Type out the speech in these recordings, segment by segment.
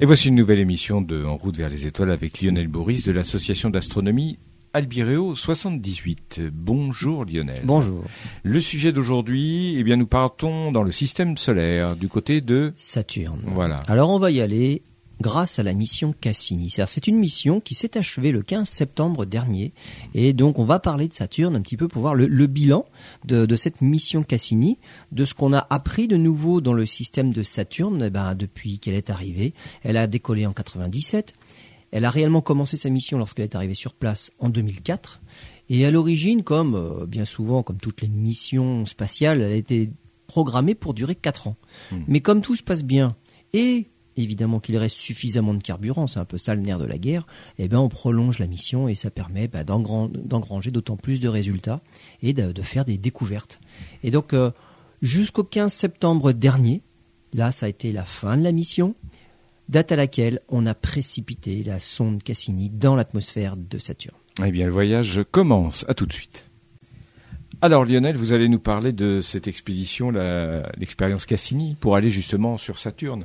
Et voici une nouvelle émission de En route vers les étoiles avec Lionel Boris de l'association d'astronomie Albireo 78. Bonjour Lionel. Bonjour. Le sujet d'aujourd'hui, eh bien nous partons dans le système solaire du côté de Saturne. Voilà. Alors on va y aller grâce à la mission Cassini. C'est une mission qui s'est achevée le 15 septembre dernier. Et donc on va parler de Saturne un petit peu pour voir le, bilan de, cette mission Cassini, de ce qu'on a appris de nouveau dans le système de Saturne eh ben, depuis qu'elle est arrivée. Elle a décollé en 97. Elle a réellement commencé sa mission lorsqu'elle est arrivée sur place en 2004. Et à l'origine, comme euh, bien souvent, comme toutes les missions spatiales, elle a été programmée pour durer 4 ans. Hmm. Mais comme tout se passe bien, et évidemment qu'il reste suffisamment de carburant, c'est un peu ça le nerf de la guerre, eh ben on prolonge la mission et ça permet bah, d'engranger d'autant plus de résultats et de, faire des découvertes. Et donc euh, jusqu'au 15 septembre dernier, là ça a été la fin de la mission, date à laquelle on a précipité la sonde Cassini dans l'atmosphère de Saturne. Eh bien le voyage commence, à tout de suite. Alors Lionel, vous allez nous parler de cette expédition, l'expérience Cassini, pour aller justement sur Saturne.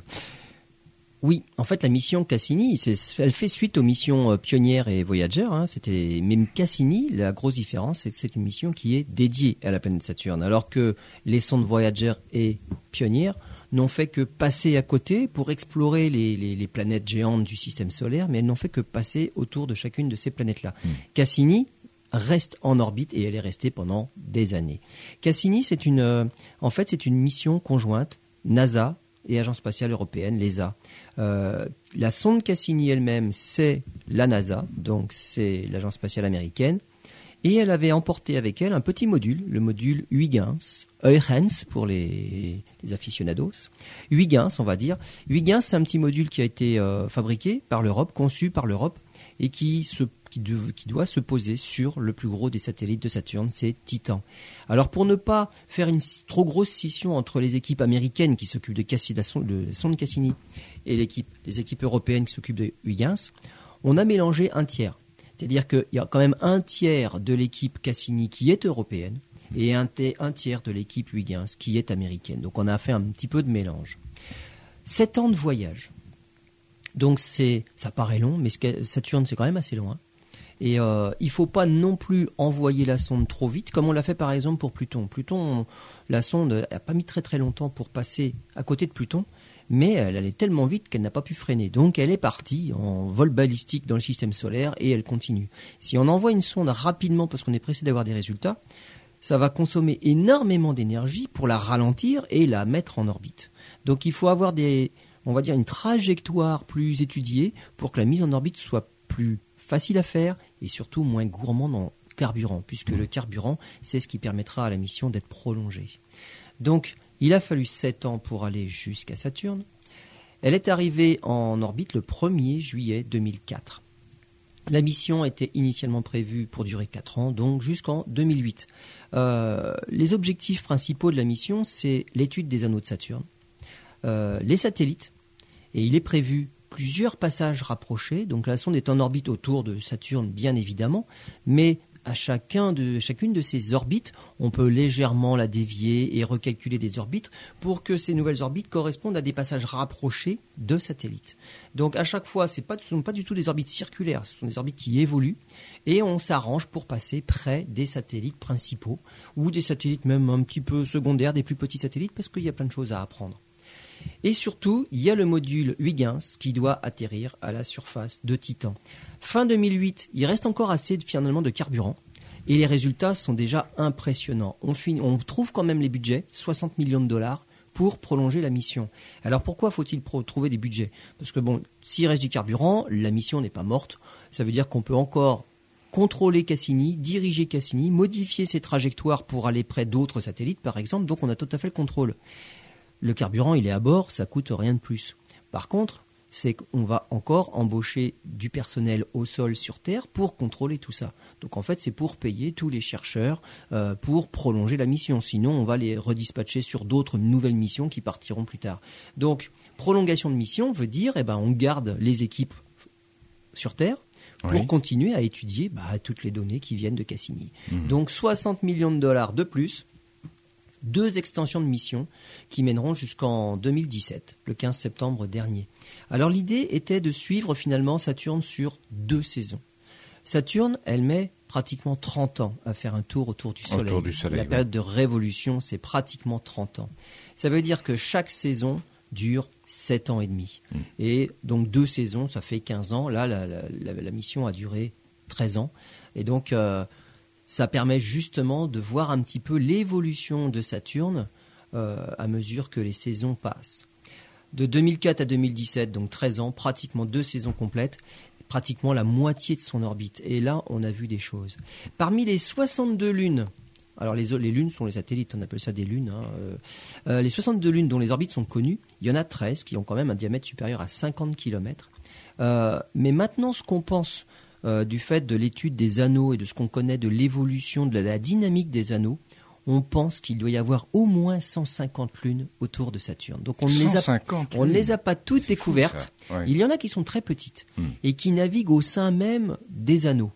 Oui, en fait, la mission Cassini, elle fait suite aux missions euh, pionnières et Voyager. Hein. c'était même Cassini. La grosse différence, c'est que c'est une mission qui est dédiée à la planète Saturne, alors que les sondes Voyager et Pionnière n'ont fait que passer à côté pour explorer les, planètes géantes du système solaire, mais elles n'ont fait que passer autour de chacune de ces planètes-là. Hmm. Cassini reste en orbite et elle est restée pendant des années. Cassini, c'est une, euh, en fait, c'est une mission conjointe NASA et Agence spatiale européenne, l'ESA. Euh, la sonde Cassini elle-même, c'est la NASA, donc c'est l'agence spatiale américaine. Et elle avait emporté avec elle un petit module, le module Huygens, Huygens pour les, aficionados. Huygens, on va dire. Huygens, c'est un petit module qui a été euh, fabriqué par l'Europe, conçu par l'Europe, et qui se qui, doit se poser sur le plus gros des satellites de Saturne, c'est Titan. Alors pour ne pas faire une trop grosse scission entre les équipes américaines qui s'occupent de, Cassini, de sonde Cassini et les équipes européennes qui s'occupent de Huygens, on a mélangé un tiers. C'est-à-dire qu'il y a quand même un tiers de l'équipe Cassini qui est européenne et un, un tiers de l'équipe Huygens qui est américaine. Donc on a fait un petit peu de mélange. Sept ans de voyage. Donc c'est, ça paraît long, mais Saturne c'est quand même assez loin. Et euh, il ne faut pas non plus envoyer la sonde trop vite, comme on l'a fait par exemple pour Pluton. Pluton, la sonde n'a pas mis très très longtemps pour passer à côté de Pluton, mais elle allait tellement vite qu'elle n'a pas pu freiner. Donc elle est partie en vol balistique dans le système solaire et elle continue. Si on envoie une sonde rapidement parce qu'on est pressé d'avoir des résultats, ça va consommer énormément d'énergie pour la ralentir et la mettre en orbite. Donc il faut avoir des, on va dire, une trajectoire plus étudiée pour que la mise en orbite soit plus facile à faire et surtout moins gourmand en carburant, puisque le carburant, c'est ce qui permettra à la mission d'être prolongée. Donc, il a fallu 7 ans pour aller jusqu'à Saturne. Elle est arrivée en orbite le 1er juillet 2004. La mission était initialement prévue pour durer 4 ans, donc jusqu'en 2008. Euh, les objectifs principaux de la mission, c'est l'étude des anneaux de Saturne, euh, les satellites, et il est prévu plusieurs passages rapprochés. Donc la sonde est en orbite autour de Saturne, bien évidemment, mais à chacun de, chacune de ces orbites, on peut légèrement la dévier et recalculer des orbites pour que ces nouvelles orbites correspondent à des passages rapprochés de satellites. Donc à chaque fois, ce ne sont pas du tout des orbites circulaires, ce sont des orbites qui évoluent et on s'arrange pour passer près des satellites principaux ou des satellites même un petit peu secondaires, des plus petits satellites parce qu'il y a plein de choses à apprendre. Et surtout, il y a le module Huygens qui doit atterrir à la surface de Titan. Fin 2008, il reste encore assez finalement de carburant. Et les résultats sont déjà impressionnants. On, trouve quand même les budgets, 60 millions de dollars, pour prolonger la mission. Alors pourquoi faut-il trouver des budgets? Parce que bon, s'il reste du carburant, la mission n'est pas morte. Ça veut dire qu'on peut encore contrôler Cassini, diriger Cassini, modifier ses trajectoires pour aller près d'autres satellites, par exemple. Donc on a tout à fait le contrôle le carburant, il est à bord, ça coûte rien de plus. Par contre, c'est qu'on va encore embaucher du personnel au sol sur Terre pour contrôler tout ça. Donc en fait, c'est pour payer tous les chercheurs euh, pour prolonger la mission. Sinon, on va les redispatcher sur d'autres nouvelles missions qui partiront plus tard. Donc, prolongation de mission veut dire, eh ben, on garde les équipes sur Terre pour continuer à étudier bah, toutes les données qui viennent de Cassini. Mmh. Donc 60 millions de dollars de plus deux extensions de mission qui mèneront jusqu'en 2017, le 15 septembre dernier. Alors l'idée était de suivre finalement Saturne sur deux saisons. Saturne, elle met pratiquement 30 ans à faire un tour autour du Soleil. Autour du soleil, La ouais. période de révolution, c'est pratiquement 30 ans. Ça veut dire que chaque saison dure 7 ans et demi. Mm. Et donc deux saisons, ça fait 15 ans. Là, la, la- la- la mission a duré 13 ans. Et donc, euh, ça permet justement de voir un petit peu l'évolution de Saturne euh, à mesure que les saisons passent. De 2004 à 2017, donc 13 ans, pratiquement deux saisons complètes, pratiquement la moitié de son orbite. Et là, on a vu des choses. Parmi les 62 lunes, alors les, lunes sont les satellites, on appelle ça des lunes, hein, euh, euh, les 62 lunes dont les orbites sont connues, il y en a 13 qui ont quand même un diamètre supérieur à 50 km. mais maintenant, ce qu'on pense euh, du fait de l'étude des anneaux et de ce qu'on connaît de l'évolution de la, la dynamique des anneaux, on pense qu'il doit y avoir au moins 150 lunes autour de Saturne. Donc on ne les a, 150. on ne oui. les a pas toutes fou, découvertes. Ouais. Il y en a qui sont très petites Hmm. et qui naviguent au sein même des anneaux.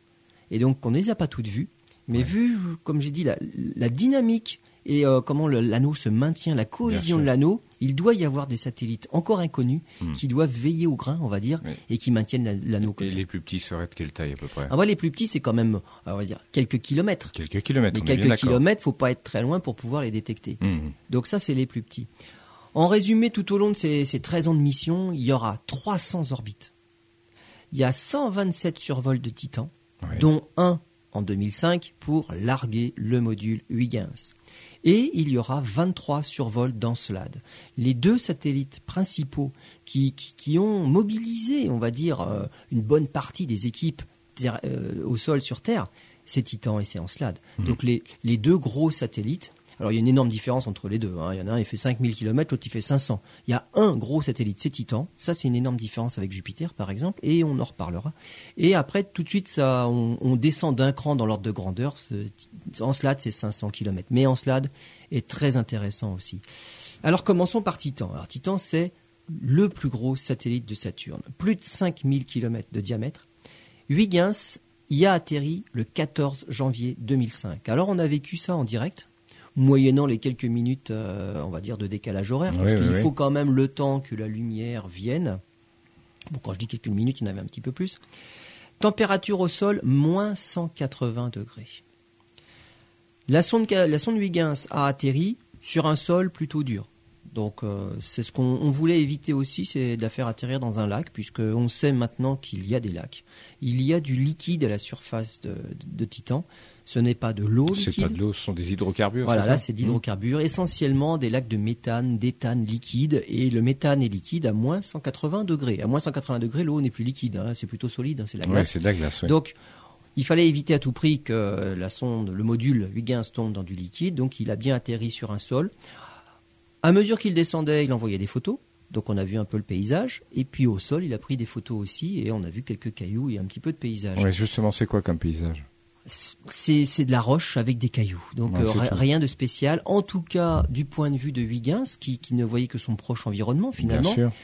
Et donc on ne les a pas toutes vues, mais Ouais. vu, comme j'ai dit, la, la dynamique et euh, comment l'anneau se maintient, la cohésion de l'anneau, il doit y avoir des satellites encore inconnus Hmm. qui doivent veiller au grain, on va dire, Oui. et qui maintiennent la- l'anneau comme Et les plus petits seraient de quelle taille à peu près? Ah les plus petits, c'est quand même, on va dire, quelques kilomètres. Quelques kilomètres. Mais quelques kilomètres, faut pas être très loin pour pouvoir les détecter. Mhm. Donc ça, c'est les plus petits. En résumé, tout au long de ces, ces 13 ans de mission, il y aura 300 orbites. Il y a 127 survols de Titan, dont un en 2005 pour larguer le module Huygens. Et il y aura 23 survols d'Encelade. Les deux satellites principaux qui, qui, qui ont mobilisé, on va dire, euh, une bonne partie des équipes terre- euh, au sol sur Terre, c'est Titan et c'est Encelade. Donc les, les deux gros satellites, alors il y a une énorme différence entre les deux. hein. Il y en a un, il fait 5000 km, l'autre, il fait 500. Il y a un gros satellite, c'est Titan. Ça, c'est une énorme différence avec Jupiter, par exemple, et on en reparlera. Et après, tout de suite, ça, on, descend d'un cran dans l'ordre de grandeur. Ce- Encelade, c'est 500 km. Mais Encelade est très intéressant aussi. Alors, commençons par Titan. Alors, Titan, c'est le plus gros satellite de Saturne. Plus de 5000 km de diamètre. Huygens y a atterri le 14 janvier 2005. Alors, on a vécu ça en direct moyennant les quelques minutes, euh, on va dire, de décalage horaire, parce Oui, qu'il oui, faut quand même le temps que la lumière vienne. Bon, quand je dis quelques minutes, il y en avait un petit peu plus. Température au sol, moins 180 degrés. La sonde, la sonde Huygens a atterri sur un sol plutôt dur. Donc euh, c'est ce qu'on on voulait éviter aussi, c'est de la faire atterrir dans un lac, puisque on sait maintenant qu'il y a des lacs. Il y a du liquide à la surface de, de Titan. Ce n'est pas de l'eau C'est pas de l'eau, ce sont des hydrocarbures. Voilà, c'est là c'est d'hydrocarbures, essentiellement des lacs de méthane, d'éthane liquide, et le méthane est liquide à moins 180 degrés. À moins 180 degrés, l'eau n'est plus liquide, hein, c'est plutôt solide, hein, c'est la Ouais, glace. c'est de la glace. ouais. Donc, il fallait éviter à tout prix que la sonde, le module Huygens tombe dans du liquide, donc il a bien atterri sur un sol. À mesure qu'il descendait, il envoyait des photos, donc on a vu un peu le paysage, et puis au sol, il a pris des photos aussi, et on a vu quelques cailloux et un petit peu de paysage. Ouais, justement, c'est quoi comme paysage? C'est de la roche avec des cailloux. Donc Ouais, euh, rien de spécial. En tout cas, du point de vue de Huygens, qui, qui ne voyait que son proche environnement finalement. Bien sûr.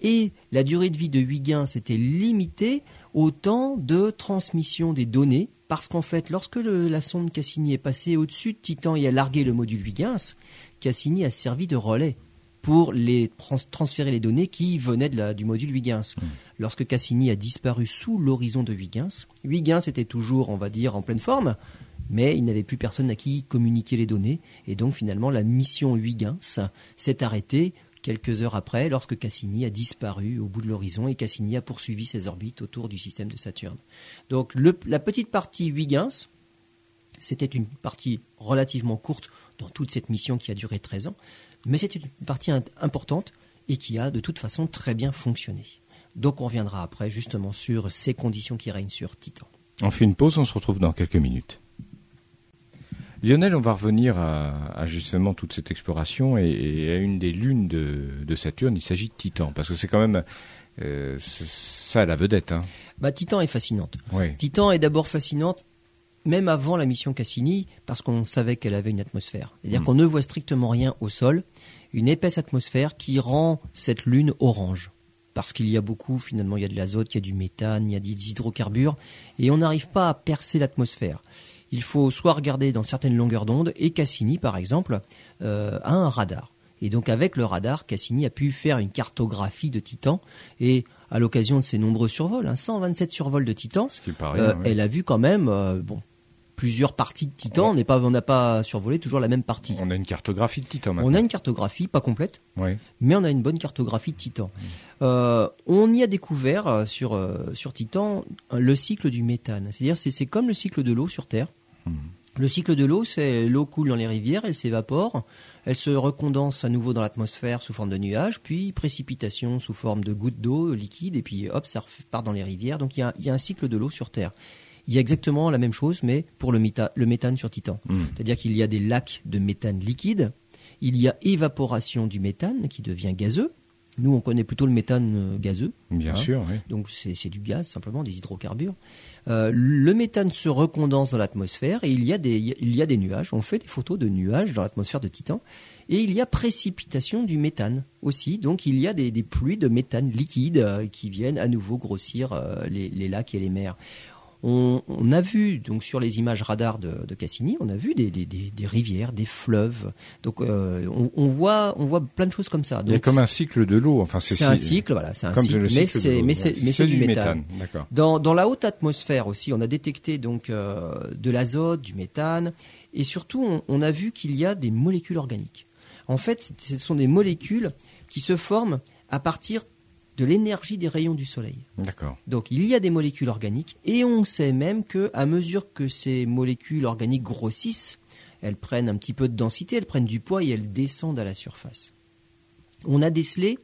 Et la durée de vie de Huygens était limitée au temps de transmission des données. Parce qu'en fait, lorsque le- la sonde Cassini est passée au-dessus de Titan et a largué le module Huygens, Cassini a servi de relais pour les trans- transférer les données qui venaient de la- du module Huygens. Lorsque Cassini a disparu sous l'horizon de Huygens, Huygens était toujours, on va dire, en pleine forme, mais il n'avait plus personne à qui communiquer les données. Et donc finalement, la mission Huygens s'est arrêtée quelques heures après, lorsque Cassini a disparu au bout de l'horizon et Cassini a poursuivi ses orbites autour du système de Saturne. Donc le- la petite partie Huygens, c'était une partie relativement courte dans toute cette mission qui a duré 13 ans, mais c'était une partie importante et qui a de toute façon très bien fonctionné. Donc on reviendra après justement sur ces conditions qui règnent sur Titan. On fait une pause, on se retrouve dans quelques minutes. Lionel, on va revenir à, à justement toute cette exploration et, et à une des lunes de, de Saturne. Il s'agit de Titan, parce que c'est quand même euh, c'est ça la vedette. Hein. Bah, Titan est fascinante. Titan est d'abord fascinante, même avant la mission Cassini, parce qu'on savait qu'elle avait une atmosphère. C'est-à-dire Mm. qu'on ne voit strictement rien au sol, une épaisse atmosphère qui rend cette lune orange. Parce qu'il y a beaucoup, finalement, il y a de l'azote, il y a du méthane, il y a des hydrocarbures, et on n'arrive pas à percer l'atmosphère. il faut soit regarder dans certaines longueurs d'onde, et Cassini, par exemple, euh, a un radar. Et donc avec le radar, Cassini a pu faire une cartographie de Titan, et à l'occasion de ses nombreux survols, 127 hein, survols de Titan, euh, elle a vu quand même, euh, bon, plusieurs parties de Titan. On n'est pas, on n'a pas survolé toujours la même partie. On a une cartographie de Titan. Maintenant. On a une cartographie, pas complète, mais on a une bonne cartographie de Titan. Euh, on y a découvert euh, sur euh, sur Titan le cycle du méthane. C'est-à-dire, c'est comme le cycle de l'eau sur Terre. Hmm. Le cycle de l'eau, c'est l'eau coule dans les rivières, elle s'évapore, elle se recondense à nouveau dans l'atmosphère sous forme de nuages, puis précipitation sous forme de gouttes d'eau liquide, et puis hop, ça repart dans les rivières. Donc il y a, il y a un cycle de l'eau sur Terre il y a exactement la même chose, mais pour le, méthane sur Titan. Hmm. C'est-à-dire qu'il y a des lacs de méthane liquide, il y a évaporation du méthane qui devient gazeux. Nous, on connaît plutôt le méthane euh, gazeux. Bien hein. sûr, oui. Donc c'est du gaz, simplement, des hydrocarbures. Euh, le méthane se recondense dans l'atmosphère et il y, a des, il y a des nuages. On fait des photos de nuages dans l'atmosphère de Titan. Et il y a précipitation du méthane aussi. Donc il y a des, pluies de méthane liquide euh, qui viennent à nouveau grossir les, les, lacs et les mers. On, a vu donc sur les images radar de, Cassini, on a vu des, rivières, des fleuves. Donc euh, on, voit on voit plein de choses comme ça. Il y a comme un cycle de l'eau. Enfin c'est un cycle, voilà, c'est un cycle, mais c'est mais c'est du, méthane. Dans, la haute atmosphère aussi, on a détecté donc euh, de l'azote, du méthane, et surtout on a vu qu'il y a des molécules organiques. En fait, ce sont des molécules qui se forment à partir de l'énergie des rayons du soleil. D'accord. Donc il y a des molécules organiques et on sait même que à mesure que ces molécules organiques grossissent, elles prennent un petit peu de densité, elles prennent du poids et elles descendent à la surface. On a décelé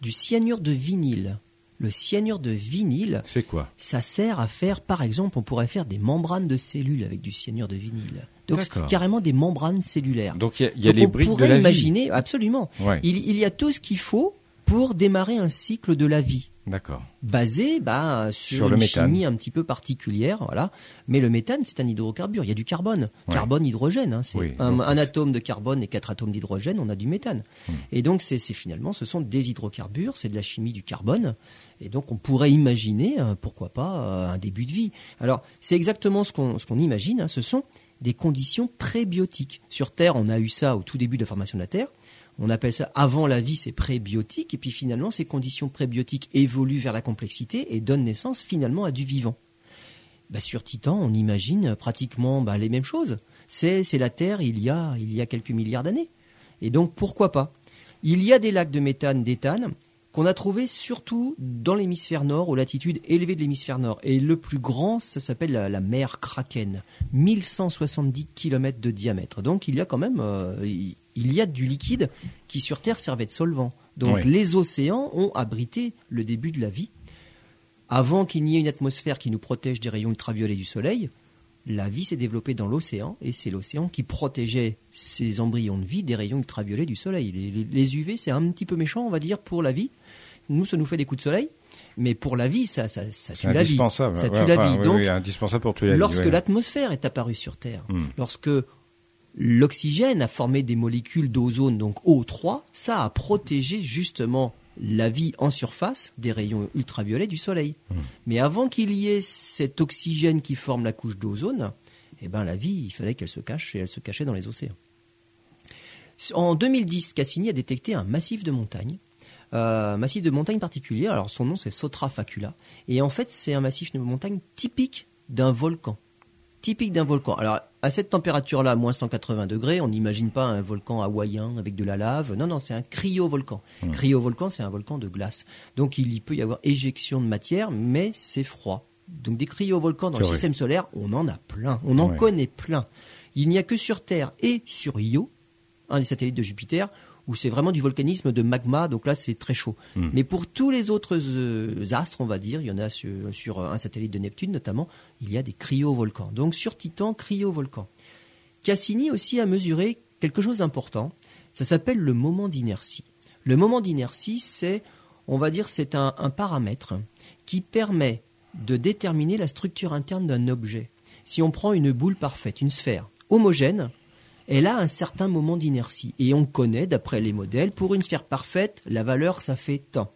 du cyanure de vinyle. Le cyanure de vinyle, c'est quoi? Ça sert à faire, par exemple, on pourrait faire des membranes de cellules avec du cyanure de vinyle. Donc carrément des membranes cellulaires. Donc il y a, les briques de la imaginer, absolument. il, y a tout ce qu'il faut pour démarrer un cycle de la vie. D'accord. Basé bah, sur, une chimie un petit peu particulière, voilà. Mais le méthane, c'est un hydrocarbure. Il y a du carbone, carbone, hydrogène. Hein. c'est un, atome de carbone et quatre atomes d'hydrogène. On a du méthane. Hmm. Et donc, c'est finalement, ce sont des hydrocarbures. C'est de la chimie du carbone. Et donc, on pourrait imaginer, euh, pourquoi pas, euh, un début de vie. Alors, c'est exactement ce qu'on ce qu'on imagine. Hein. Ce sont des conditions prébiotiques. Sur Terre, on a eu ça au tout début de la formation de la Terre. On appelle ça avant la vie, c'est prébiotique, et puis finalement, ces conditions prébiotiques évoluent vers la complexité et donnent naissance finalement à du vivant. Bah, sur Titan, on imagine pratiquement bah, les mêmes choses. C'est, la Terre il y, a, quelques milliards d'années. Et donc, pourquoi pas? Il y a des lacs de méthane, d'éthane, qu'on a trouvés surtout dans l'hémisphère nord, aux latitudes élevées de l'hémisphère nord. Et le plus grand, ça s'appelle la, mer Kraken, 1170 km de diamètre. Donc, il y a quand même... Euh, il y a du liquide qui sur Terre servait de solvant. Donc les océans ont abrité le début de la vie. Avant qu'il n'y ait une atmosphère qui nous protège des rayons ultraviolets du Soleil, la vie s'est développée dans l'océan et c'est l'océan qui protégeait ces embryons de vie des rayons ultraviolets du Soleil. Les, UV, c'est un petit peu méchant, on va dire, pour la vie. Nous, ça nous fait des coups de soleil, mais pour la vie, ça, ça, tue la vie. Ça tue la vie. Donc, indispensable pour tuer la lorsque l'atmosphère est apparue sur Terre, hmm. lorsque L'oxygène a formé des molécules d'ozone, donc O3, ça a protégé justement la vie en surface des rayons ultraviolets du Soleil. Mmh. Mais avant qu'il y ait cet oxygène qui forme la couche d'ozone, eh ben la vie, il fallait qu'elle se cache et elle se cachait dans les océans. En 2010, Cassini a détecté un massif de montagne, euh, un massif de montagne particulier. Alors son nom c'est Sotra Facula, et en fait c'est un massif de montagne typique d'un volcan typique d'un volcan. Alors, à cette température-là, moins 180 degrés, on n'imagine pas un volcan hawaïen avec de la lave. Non, non, c'est un cryovolcan. volcan Cryovolcan, c'est un volcan de glace. Donc, il peut y avoir éjection de matière, mais c'est froid. Donc, des cryovolcans dans le système solaire, on en a plein. On en connaît plein. Il n'y a que sur Terre et sur Io, un des satellites de Jupiter, où c'est vraiment du volcanisme de magma, donc là c'est très chaud. Hmm. Mais pour tous les autres euh, astres, on va dire, il y en a sur, un satellite de Neptune notamment, il y a des cryovolcans. Donc sur Titan, cryovolcan. Cassini aussi a mesuré quelque chose d'important, ça s'appelle le moment d'inertie. Le moment d'inertie, c'est, on va dire, c'est un paramètre qui permet de déterminer la structure interne d'un objet. Si on prend une boule parfaite, une sphère homogène, elle a un certain moment d'inertie. Et on connaît, d'après les modèles, pour une sphère parfaite, la valeur, ça fait tant.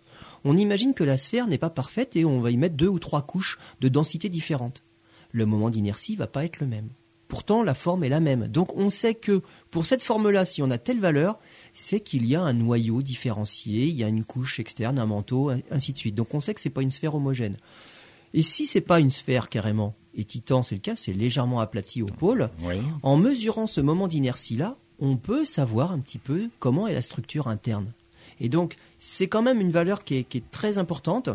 On imagine que la sphère n'est pas parfaite et on va y mettre deux ou trois couches de densité différentes. Le moment d'inertie va pas être le même. Pourtant, la forme est la même. Donc on sait que pour cette forme-là, si on a telle valeur, c'est qu'il y a un noyau différencié, il y a une couche externe, un manteau, ainsi de suite. Donc on sait que c'est pas une sphère homogène. Et si c'est pas une sphère carrément, et Titan c'est le cas, c'est légèrement aplati au pôle, en mesurant ce moment d'inertie-là, on peut savoir un petit peu comment est la structure interne. Et donc c'est quand même une valeur qui est très importante.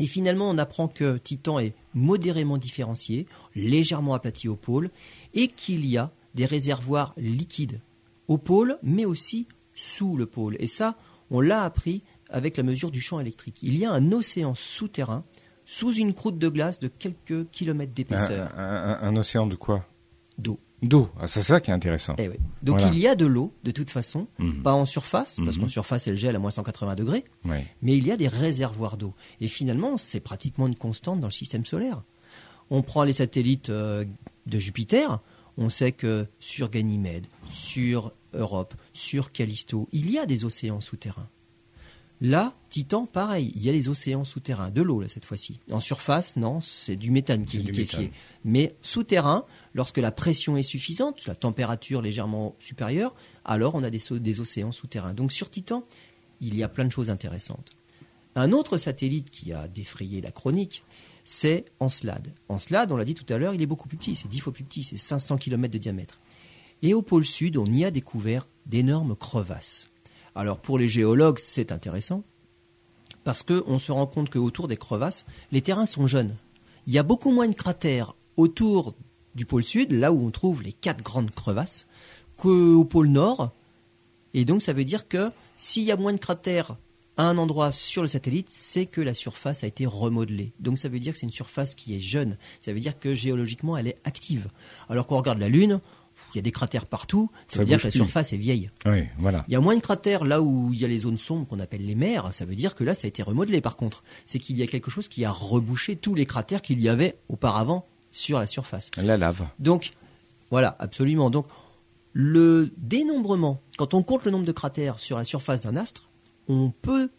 Et finalement, on apprend que Titan est modérément différencié, légèrement aplati au pôle, et qu'il y a des réservoirs liquides au pôle, mais aussi sous le pôle. Et ça, on l'a appris avec la mesure du champ électrique. Il y a un océan souterrain sous une croûte de glace de quelques kilomètres d'épaisseur. Un, océan de quoi? D'eau. D'eau, ah, c'est ça qui est intéressant. Eh Donc il y a de l'eau, de toute façon, mhm. pas en surface, parce mhm. qu'en surface elle gèle à moins 180 degrés, mais il y a des réservoirs d'eau. Et finalement, c'est pratiquement une constante dans le système solaire. On prend les satellites euh, de Jupiter, on sait que sur Ganymède, sur Europe, sur Callisto, il y a des océans souterrains. Là, Titan, pareil, il y a des océans souterrains, de l'eau là cette fois-ci. En surface, non, c'est du méthane qui est liquéfié. Mais souterrain, lorsque la pression est suffisante, la température légèrement supérieure, alors on a des, des océans souterrains. Donc sur Titan, il y a plein de choses intéressantes. Un autre satellite qui a défrayé la chronique, c'est Encelade. Encelade, on l'a dit tout à l'heure, il est beaucoup plus petit, c'est 10 fois plus petit, c'est 500 km de diamètre. Et au pôle sud, on y a découvert d'énormes crevasses. Alors pour les géologues, c'est intéressant, parce qu'on se rend compte qu'autour des crevasses, les terrains sont jeunes. Il y a beaucoup moins de cratères autour du pôle sud, là où on trouve les quatre grandes crevasses, qu'au pôle nord. Et donc ça veut dire que s'il y a moins de cratères à un endroit sur le satellite, c'est que la surface a été remodelée. Donc ça veut dire que c'est une surface qui est jeune. Ça veut dire que géologiquement, elle est active. Alors qu'on regarde la Lune, il y a des cratères partout, ça, veut dire que la surface est vieille. Oui, voilà. Il y a moins de cratères là où il y a les zones sombres qu'on appelle les mers, ça veut dire que là ça a été remodelé par contre. C'est qu'il y a quelque chose qui a rebouché tous les cratères qu'il y avait auparavant sur la surface. La lave. Donc, voilà, absolument. Donc, le dénombrement, quand on compte le nombre de cratères sur la surface d'un astre, on peut,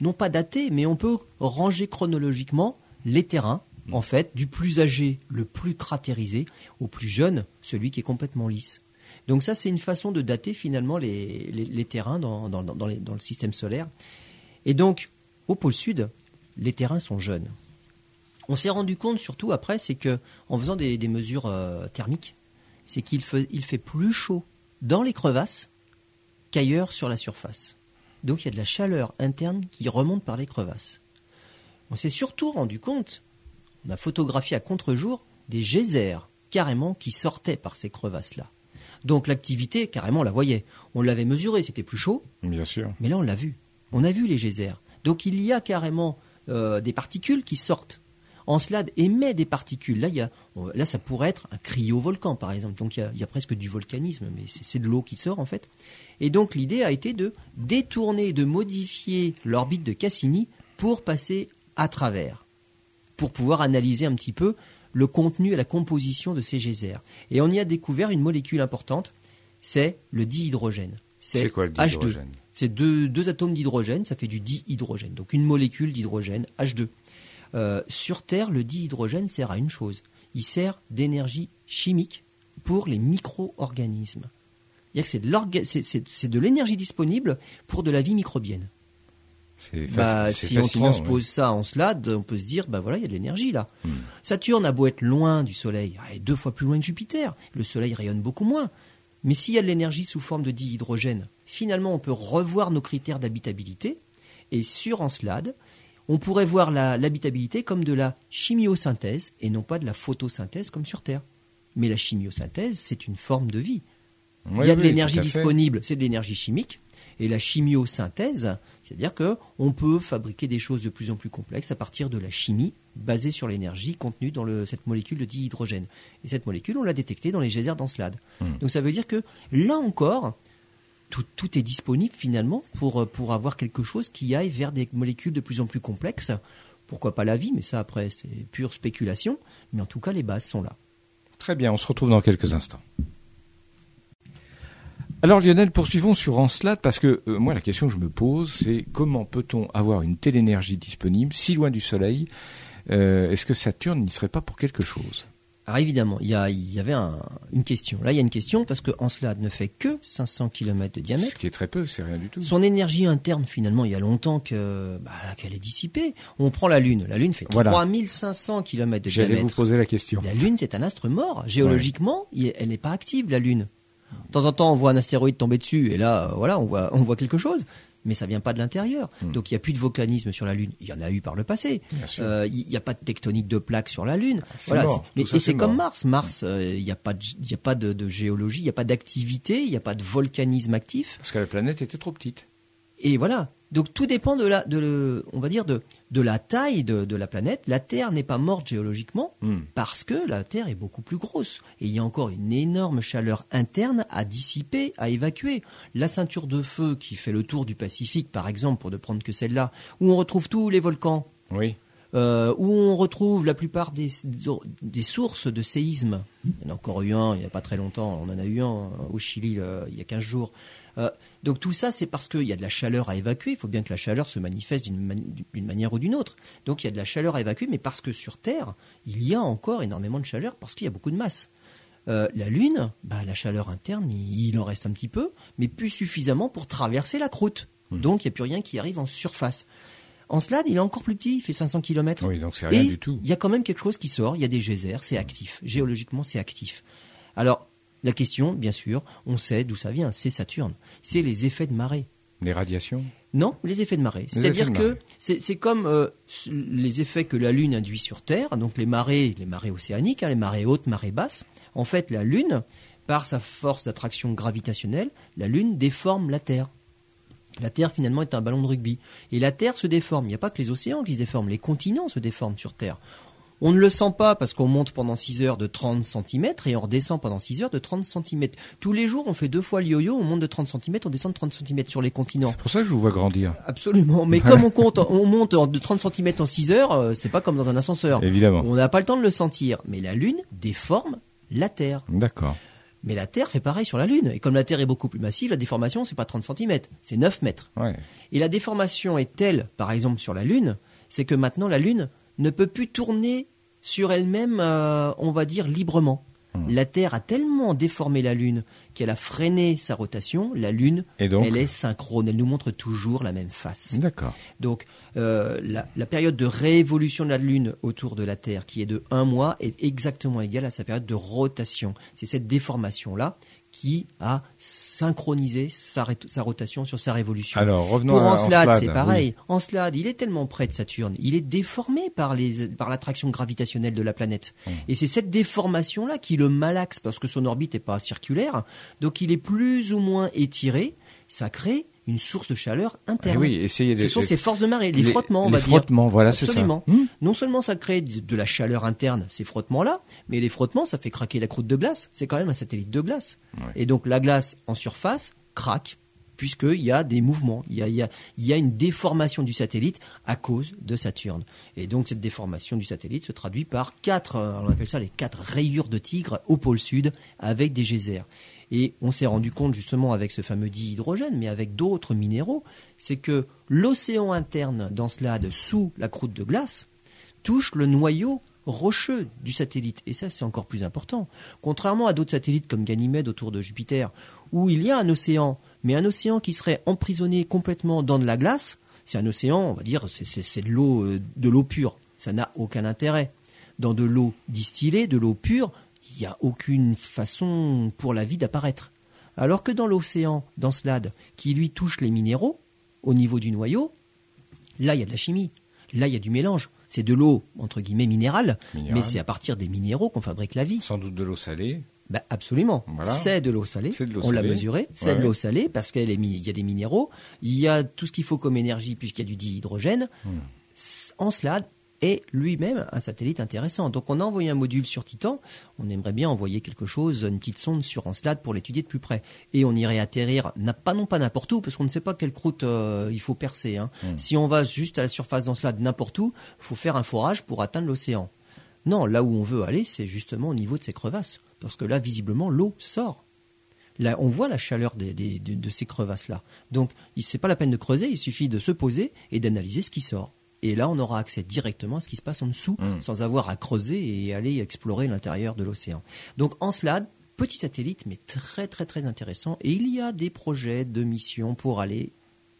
non pas dater, mais on peut ranger chronologiquement les terrains, en fait, du plus âgé, le plus cratérisé, au plus jeune, celui qui est complètement lisse. Donc ça, c'est une façon de dater finalement les, terrains dans, le système solaire. Et donc, au pôle sud, les terrains sont jeunes. On s'est rendu compte surtout après, c'est que en faisant des, mesures euh, thermiques, c'est qu'il fait plus chaud dans les crevasses qu'ailleurs sur la surface. Donc il y a de la chaleur interne qui remonte par les crevasses. On s'est surtout rendu compte, on a photographié à contre-jour des geysers carrément qui sortaient par ces crevasses-là. Donc l'activité, carrément, on la voyait. On l'avait mesuré, c'était plus chaud. Bien sûr. Mais là, on l'a vu. On a vu les geysers. Donc il y a carrément euh, des particules qui sortent. Encelade émet des particules. Là, il y a, là, ça pourrait être un cryovolcan, par exemple. Donc il y, il y a presque du volcanisme, mais c'est de l'eau qui sort, en fait. Et donc l'idée a été de détourner, de modifier l'orbite de Cassini pour passer à travers, pour pouvoir analyser un petit peu le contenu et la composition de ces geysers. Et on y a découvert une molécule importante, c'est le dihydrogène. C'est quoi le dihydrogène? C'est deux, atomes d'hydrogène, ça fait du dihydrogène. Donc une molécule d'hydrogène, H2. Euh, sur Terre, le dihydrogène sert à une chose. Il sert d'énergie chimique pour les micro-organismes c'est de l'énergie disponible pour de la vie microbienne. Bah, si on transpose ça en slade, on peut se dire, bah voilà, il y a de l'énergie là. Hmm. Saturne a beau être loin du Soleil, est deux fois plus loin que Jupiter, le Soleil rayonne beaucoup moins. Mais s'il y a de l'énergie sous forme de dihydrogène, finalement on peut revoir nos critères d'habitabilité. Et sur Encelade, on pourrait voir l'habitabilité comme de la chimiosynthèse et non pas de la photosynthèse comme sur Terre. Mais la chimiosynthèse, c'est une forme de vie il y a de l'énergie disponible, c'est de l'énergie chimique. Et la chimiosynthèse, c'est-à-dire qu'on peut fabriquer des choses de plus en plus complexes à partir de la chimie basée sur l'énergie contenue dans cette molécule de dihydrogène. Et cette molécule, on l'a détectée dans les geysers d'Encelade. Hmm. Donc ça veut dire que là encore, tout, est disponible finalement pour, pour avoir quelque chose qui aille vers des molécules de plus en plus complexes. Pourquoi pas la vie, mais ça après c'est pure spéculation. Mais en tout cas, les bases sont là. Très bien, on se retrouve dans quelques instants. Alors Lionel, poursuivons sur Encelade parce que euh, moi la question que je me pose c'est comment peut-on avoir une telle énergie disponible si loin du Soleil euh, Est-ce que Saturne n'y serait pas pour quelque chose? Alors évidemment, il y, a- il y avait un- une question. Là, il y a une question parce que Encelade ne fait que 500 km de Ce diamètre. qui est très peu, c'est rien du tout. Son énergie interne, finalement, il y a longtemps que bah, qu'elle est dissipée. On prend la Lune. La Lune fait Voilà. 3500 km de J'allais vous diamètre. poser la question. La Lune, c'est un astre mort. Géologiquement, elle n'est pas active, la Lune. De temps en temps, on voit un astéroïde tomber dessus, et là, euh, voilà, on voit, on voit quelque chose. Mais ça vient pas de l'intérieur. Hmm. Donc il n'y a plus de volcanisme sur la Lune. Il y en a eu par le passé. Euh, Il n'y a pas de tectonique de plaques sur la Lune. mort. c'est- mais- ça, et c'est comme. Mars. Mars, euh, il n'y a pas, de, y a pas de, de géologie, il n'y a pas d'activité, il n'y a pas de volcanisme actif. Parce que la planète était trop petite. Et voilà. Donc tout dépend de la, de le- on va dire de, de la taille de, de la planète. La Terre n'est pas morte géologiquement Hmm. parce que la Terre est beaucoup plus grosse. Et il y a encore une énorme chaleur interne à dissiper, à évacuer. La ceinture de feu qui fait le tour du Pacifique, par exemple, pour ne prendre que celle-là, où on retrouve tous les volcans, Oui. euh, où on retrouve la plupart des, des sources de séismes. Il y en a encore eu un il n'y a pas très longtemps, on en a eu un au Chili euh, il y a 15 jours. Euh, donc tout ça, c'est parce qu'il y a de la chaleur à évacuer. Il faut bien que la chaleur se manifeste d'une mani- d'une manière ou d'une autre. Donc il y a de la chaleur à évacuer, mais parce que sur Terre, il y a encore énormément de chaleur parce qu'il y a beaucoup de masse. Euh, la Lune, bah, la chaleur interne, il, il en reste un petit peu, mais plus suffisamment pour traverser la croûte. Donc il n'y a plus rien qui arrive en surface. Encelade, il est encore plus petit, il fait 500 km. Oui, donc c'est rien Et du tout. Il y a quand même quelque chose qui sort, il y a des geysers, c'est actif. Géologiquement, c'est actif. Alors, la question, bien sûr, on sait d'où ça vient, c'est Saturne. C'est les effets de marée. Les radiations? Non, les effets de marée. C'est-à-dire que c'est comme euh, les effets que la Lune induit sur Terre, donc les marées, les marées océaniques, hein, les marées hautes, marées basses. En fait, la Lune, par sa force d'attraction gravitationnelle, la Lune déforme la Terre. La Terre, finalement, est un ballon de rugby. Et la Terre se déforme. Il n'y a pas que les océans qui se déforment, les continents se déforment sur Terre. On ne le sent pas parce qu'on monte pendant 6 heures de 30 cm et on redescend pendant 6 heures de 30 cm. Tous les jours, on fait deux fois le yo-yo, on monte de 30 cm, on descend de 30 cm sur les continents. C'est pour ça que je vous vois grandir. Absolument. Mais comme on compte, on monte de 30 cm en 6 heures, euh, c'est pas comme dans un ascenseur. Évidemment. On n'a pas le temps de le sentir. Mais la Lune déforme la Terre. D'accord. Mais la Terre fait pareil sur la Lune. Et comme la Terre est beaucoup plus massive, la déformation, c'est pas 30 cm, c'est 9 mètres. Ouais. Et la déformation est telle, par exemple sur la Lune, c'est que maintenant la Lune ne peut plus tourner sur elle-même, euh, on va dire, librement. Hmm. La Terre a tellement déformé la Lune qu'elle a freiné sa rotation. La Lune, Et donc elle est synchrone, elle nous montre toujours la même face. D'accord. Donc euh, la, la période de révolution de la Lune autour de la Terre, qui est de un mois, est exactement égale à sa période de rotation. C'est cette déformation-là qui a synchronisé sa, rotation sur sa révolution. Alors, revenons Pour à Encelade, Encelade, c'est pareil. Encelade, il est tellement près de Saturne, il est déformé par les par l'attraction gravitationnelle de la planète. Mmh. Et c'est cette déformation-là qui le malaxe parce que son orbite n'est pas circulaire, donc il est plus ou moins étiré. Ça crée une source de chaleur interne. oui, essayez de. Ce sont ces forces de marée, les, les- frottements, on les va dire. frottements, voilà, c'est ça. Absolument. Hmm. Non seulement ça crée de la chaleur interne, ces frottements-là, mais les frottements, ça fait craquer la croûte de glace. C'est quand même un satellite de glace. Ouais. Et donc la glace en surface craque, puisqu'il y a des mouvements, il y a, il y a- il y a une déformation du satellite à cause de Saturne. Et donc cette déformation du satellite se traduit par quatre, euh, on appelle ça les quatre rayures de tigre au pôle sud, avec des geysers. Et on s'est rendu compte justement avec ce fameux dihydrogène, mais avec d'autres minéraux, c'est que l'océan interne d'Encelade sous la croûte de glace touche le noyau rocheux du satellite. Et ça, c'est encore plus important. Contrairement à d'autres satellites comme Ganymède autour de Jupiter, où il y a un océan, mais un océan qui serait emprisonné complètement dans de la glace, c'est un océan, on va dire, c'est- de l'eau euh, de l'eau pure. Ça n'a aucun intérêt. Dans de l'eau distillée, de l'eau pure, il n'y a aucune façon pour la vie d'apparaître. Alors que dans l'océan d'Encelade, qui lui touche les minéraux, au niveau du noyau, là, il y a de la chimie. Là, il y a du mélange. C'est de l'eau, entre guillemets, minérale, mais c'est à partir des minéraux qu'on fabrique la vie. Sans doute de l'eau salée. Bah, absolument. Voilà. C'est de l'eau salée. De On l'a mesuré. C'est Ouais, de l'eau salée parce qu'il y a des minéraux. Il y a tout ce qu'il faut comme énergie puisqu'il y a du dihydrogène. Hmm. Encelade est lui-même un satellite intéressant. Donc on a envoyé un module sur Titan. On aimerait bien envoyer quelque chose, une petite sonde sur Encelade pour l'étudier de plus près. Et on irait atterrir, pas non pas n'importe où, parce qu'on ne sait pas quelle croûte euh, il faut percer. hein. Hmm. Si on va juste à la surface d'Encelade n'importe où, il faut faire un forage pour atteindre l'océan. Non, là où on veut aller, c'est justement au niveau de ces crevasses. Parce que là, visiblement, l'eau sort. Là, on voit la chaleur des- des- de, de ces crevasses-là. Donc, il- c'est pas la peine de creuser, il suffit de se poser et d'analyser ce qui sort. Et là, on aura accès directement à ce qui se passe en dessous, Mm. sans avoir à creuser et aller explorer l'intérieur de l'océan. Donc Encelade, petit satellite, mais très très très intéressant. Et il y a des projets de mission pour aller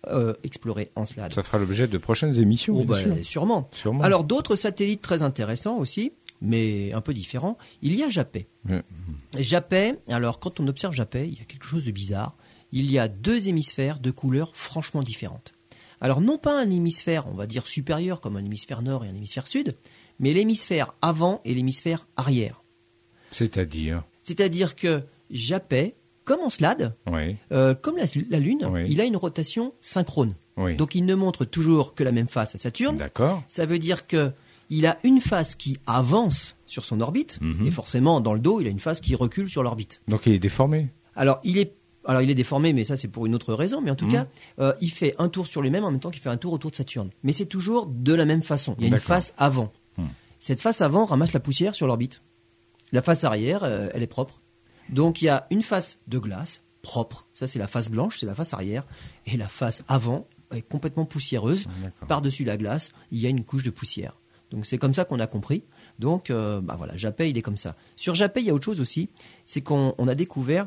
euh, explorer Encelade. Ça fera l'objet de prochaines émissions, Oh, bah, sûr. sûrement. Sûrement. Alors d'autres satellites très intéressants aussi, mais un peu différents. Il y a Japet. Ouais. Japet, alors quand on observe Japet, il y a quelque chose de bizarre. Il y a deux hémisphères de couleurs franchement différentes. Alors non pas un hémisphère, on va dire supérieur comme un hémisphère nord et un hémisphère sud, mais l'hémisphère avant et l'hémisphère arrière. C'est-à-dire C'est-à-dire que Japet, comme Encelade, Oui, euh, comme la, la Lune, Oui. il a une rotation synchrone. oui. Donc il ne montre toujours que la même face à Saturne, D'accord. ça veut dire que il a une face qui avance sur son orbite, Mhm. et forcément dans le dos, il a une face qui recule sur l'orbite. Donc il est déformé. Alors il est, alors il est déformé, mais ça c'est pour une autre raison. Mais en tout Mhm. cas, euh, il fait un tour sur lui-même en même temps qu'il fait un tour autour de Saturne. Mais c'est toujours de la même façon. Il y a une face avant. Mhm. Cette face avant ramasse la poussière sur l'orbite. La face arrière, euh, elle est propre. Donc il y a une face de glace propre. Ça c'est la face blanche, c'est la face arrière, et la face avant est complètement poussiéreuse. D'accord. Par-dessus la glace, il y a une couche de poussière. Donc c'est comme ça qu'on a compris. Donc euh, bah voilà, Japet, il est comme ça. Sur Japet, il y a autre chose aussi, c'est qu'on on a découvert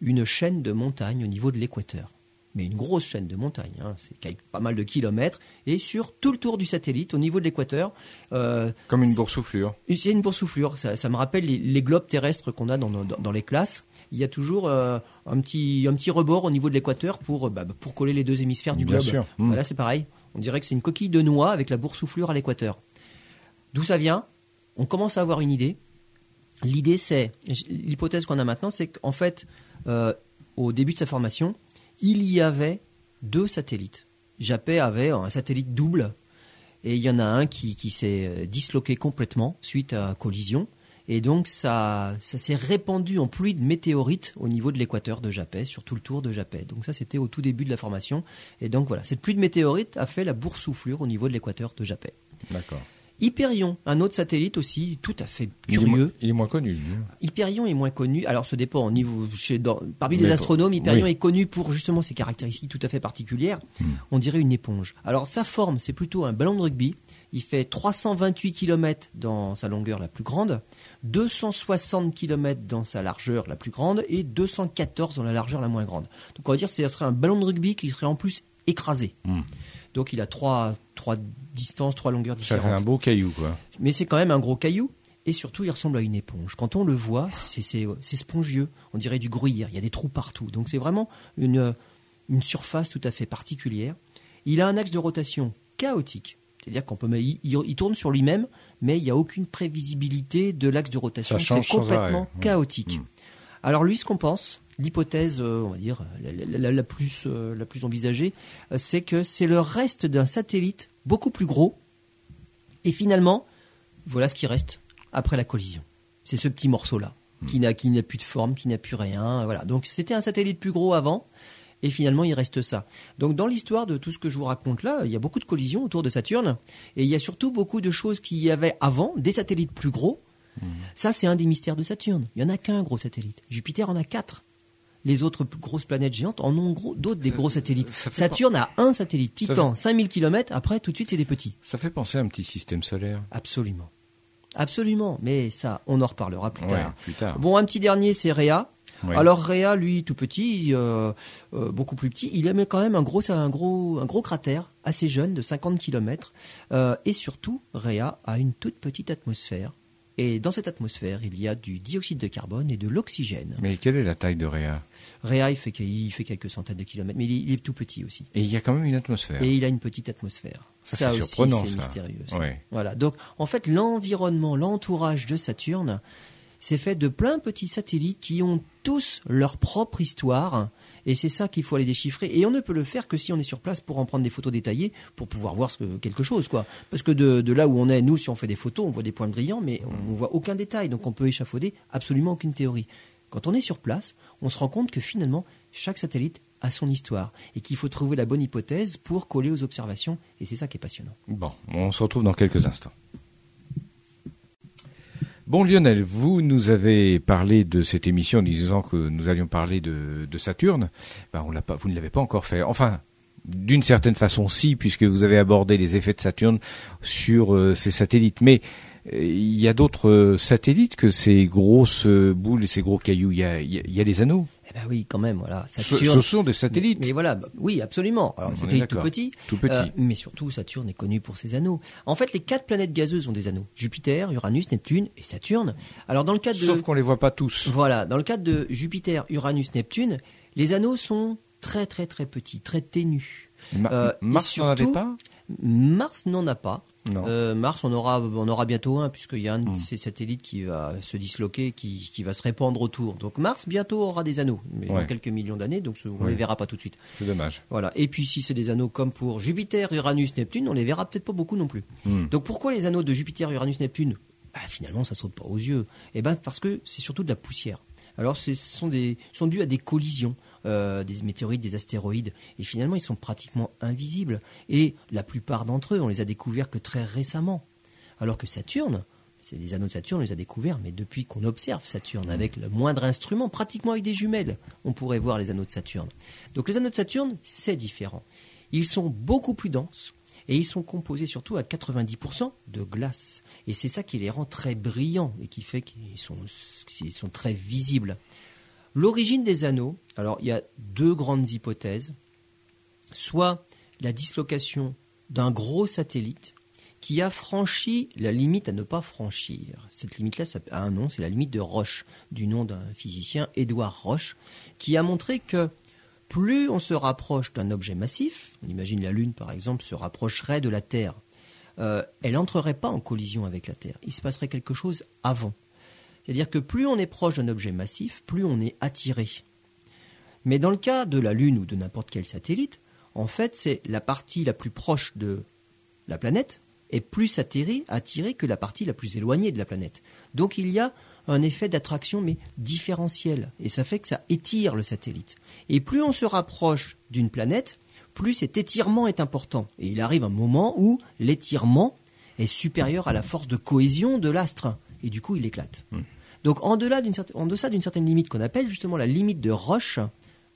une chaîne de montagnes au niveau de l'équateur. Mais une grosse chaîne de montagnes, hein, c'est pas mal de kilomètres, et sur tout le tour du satellite, au niveau de l'équateur, euh, Comme une boursouflure. c'est une boursouflure. Ça, ça me rappelle les, les globes terrestres qu'on a dans, dans, dans les classes. Il y a toujours euh, un, petit, un petit rebord au niveau de l'équateur pour, euh, bah, pour coller les deux hémisphères du Bien globe. sûr. Mm. C'est pareil. On dirait que c'est une coquille de noix avec la boursouflure à l'équateur. D'où ça vient? On commence à avoir une idée. L'idée, c'est l'hypothèse qu'on a maintenant, c'est qu'en fait, euh, au début de sa formation, il y avait deux satellites. Japet avait un satellite double, et il y en a un qui, s'est euh, disloqué complètement suite à collision. Et donc ça, ça s'est répandu en pluie de météorites au niveau de l'équateur de Japet, sur tout le tour de Japet. Donc ça c'était au tout début de la formation. Et donc voilà, cette pluie de météorites a fait la boursouflure au niveau de l'équateur de Japet. D'accord. Hyperion, un autre satellite aussi tout à fait Il est, moins, curieux. il est moins connu. Hyperion est moins connu. Alors, ça dépend. Au niveau, chez, dans- parmi les astronomes, Hyperion oui. est connu pour justement ses caractéristiques tout à fait particulières. Hmm. On dirait une éponge. Alors, sa forme, c'est plutôt un ballon de rugby. Il fait 328 km dans sa longueur la plus grande, 260 km dans sa largeur la plus grande et 214 dans la largeur la moins grande. Donc, on va dire que ce serait un ballon de rugby qui serait en plus écrasé. Hmm. Donc, il a trois, trois distances, trois longueurs Ça différentes fait un beau caillou, quoi. mais c'est quand même un gros caillou. Et surtout, il ressemble à une éponge. Quand on le voit, c'est- spongieux. On dirait du gruyère. Il y a des trous partout. Donc c'est vraiment une, une surface tout à fait particulière. Il a un axe de rotation chaotique. C'est-à-dire qu'on peut, il, tourne sur lui-même, mais il n'y a aucune prévisibilité de l'axe de rotation. Ça C'est complètement chaotique. Mm. Alors lui, ce qu'on pense, l'hypothèse, euh, on va dire la, la- la- la plus euh, la plus envisagée, euh, c'est que c'est le reste d'un satellite beaucoup plus gros. Et finalement, voilà ce qui reste après la collision. C'est ce petit morceau-là qui n'a qui n'a plus de forme, qui n'a plus rien. Voilà. Donc c'était un satellite plus gros avant. Et finalement, il reste ça. Donc, dans l'histoire de tout ce que je vous raconte là, il y a beaucoup de collisions autour de Saturne. Et il y a surtout beaucoup de choses qu'il y avait avant, des satellites plus gros. Ça, c'est un des mystères de Saturne. Il n'y en a qu'un gros satellite. Jupiter en a quatre. Les autres grosses planètes géantes en ont gros- d'autres des gros satellites. fait Saturne a un satellite, Titan, 5000 km. Après, tout de suite, c'est des petits. Ça fait penser à un petit système solaire. Absolument. Absolument. Mais ça, on en reparlera plus Ouais, tard. plus tard. Bon, un petit dernier, c'est. Ouais. Alors Rhea, lui, tout petit, euh, euh, beaucoup plus petit, il a quand même un gros, un gros, un gros cratère assez jeune de 50 km. et surtout, Rhea a une toute petite atmosphère. Et dans cette atmosphère, il y a du dioxyde de carbone et de l'oxygène. Mais quelle est la taille de Réa? Rhea, il fait, que- il fait quelques centaines de kilomètres, mais il est, il est tout petit aussi. Et il y a quand même une atmosphère. Et il a une petite atmosphère. Ça, c'est aussi, surprenant, c'est ça. mystérieux. ça. Ouais. Voilà. Donc, en fait, l'environnement, l'entourage de Saturne, c'est fait de plein de petits satellites qui ont tous leur propre histoire. Et c'est ça qu'il faut aller déchiffrer. Et on ne peut le faire que si on est sur place pour en prendre des photos détaillées, pour pouvoir voir ce que- quelque chose, quoi. Parce que de, de là où on est, nous, si on fait des photos, on voit des points brillants, mais on voit aucun détail. Donc, on peut échafauder absolument aucune théorie. Quand on est sur place, on se rend compte que finalement, chaque satellite a son histoire et qu'il faut trouver la bonne hypothèse pour coller aux observations. Et c'est ça qui est passionnant. Bon, on se retrouve dans quelques instants. Bon Lionel, vous nous avez parlé de cette émission en disant que nous allions parler de, Saturne. Ben, on l'a pas, vous ne l'avez pas encore fait. Enfin, d'une certaine façon, si, puisque vous avez abordé les effets de Saturne sur euh, ces satellites. Mais euh, il y a d'autres euh, satellites que ces grosses boules et ces gros cailloux. Il y a des anneaux. Ben oui, quand même, voilà. Ce, Saturne, ce sont des satellites. Mais, mais voilà, bah, oui, absolument. Alors, On un est satellite tout d'accord. petit, Tout petit. euh, mais surtout Saturne est connu pour ses anneaux. En fait, les quatre planètes gazeuses ont des anneaux Jupiter, Uranus, Neptune et Saturne. Alors, dans le cadre de Sauf qu'on les voit pas tous. voilà, dans le cadre de Jupiter, Uranus, Neptune, les anneaux sont très très très petits, très ténus. Ma- Euh, Mars n'en avait pas? Mars n'en a pas. Euh, Mars, on aura, on aura bientôt un, puisqu'il y a un de Hmm. ces satellites qui va se disloquer, qui, qui va se répandre autour. Donc Mars, bientôt, aura des anneaux, mais Ouais. dans quelques millions d'années, donc on Ouais. les verra pas tout de suite. C'est dommage. Voilà. Et puis si c'est des anneaux comme pour Jupiter, Uranus, Neptune, on les verra peut-être pas beaucoup non plus. Hmm. Donc pourquoi les anneaux de Jupiter, Uranus, Neptune? Bah, Finalement, ça saute pas aux yeux. Eh ben parce que c'est surtout de la poussière. Alors ce sont dus à des collisions, euh, des météorites, des astéroïdes, et finalement ils sont pratiquement invisibles. Et la plupart d'entre eux, on les a découverts que très récemment. Alors que Saturne, c'est les anneaux de Saturne, on les a découverts, mais depuis qu'on observe Saturne avec le moindre instrument, pratiquement avec des jumelles, on pourrait voir les anneaux de Saturne. Donc les anneaux de Saturne, c'est différent. Ils sont beaucoup plus denses et ils sont composés surtout à 90% de glace. Et c'est ça qui les rend très brillants et qui fait qu'ils sont, très visibles. L'origine des anneaux, alors il y a deux grandes hypothèses. Soit la dislocation d'un gros satellite qui a franchi la limite à ne pas franchir. Cette limite-là a un nom, c'est la limite de Roche, du nom d'un physicien, Édouard Roche, qui a montré que plus on se rapproche d'un objet massif, on imagine la Lune par exemple se rapprocherait de la Terre, euh, elle n'entrerait pas en collision avec la Terre. Il se passerait quelque chose avant. C'est-à-dire que plus on est proche d'un objet massif, plus on est attiré. Mais dans le cas de la Lune ou de n'importe quel satellite, en fait, c'est la partie la plus proche de la planète est plus attirée, attirée que la partie la plus éloignée de la planète. Donc il y a un effet d'attraction mais différentiel et ça fait que ça étire le satellite. Et plus on se rapproche d'une planète, plus cet étirement est important. Et il arrive un moment où l'étirement est supérieur à la force de cohésion de l'astre et du coup il éclate. Donc en, delà d'une certaine- en deçà d'une certaine limite qu'on appelle justement la limite de Roche,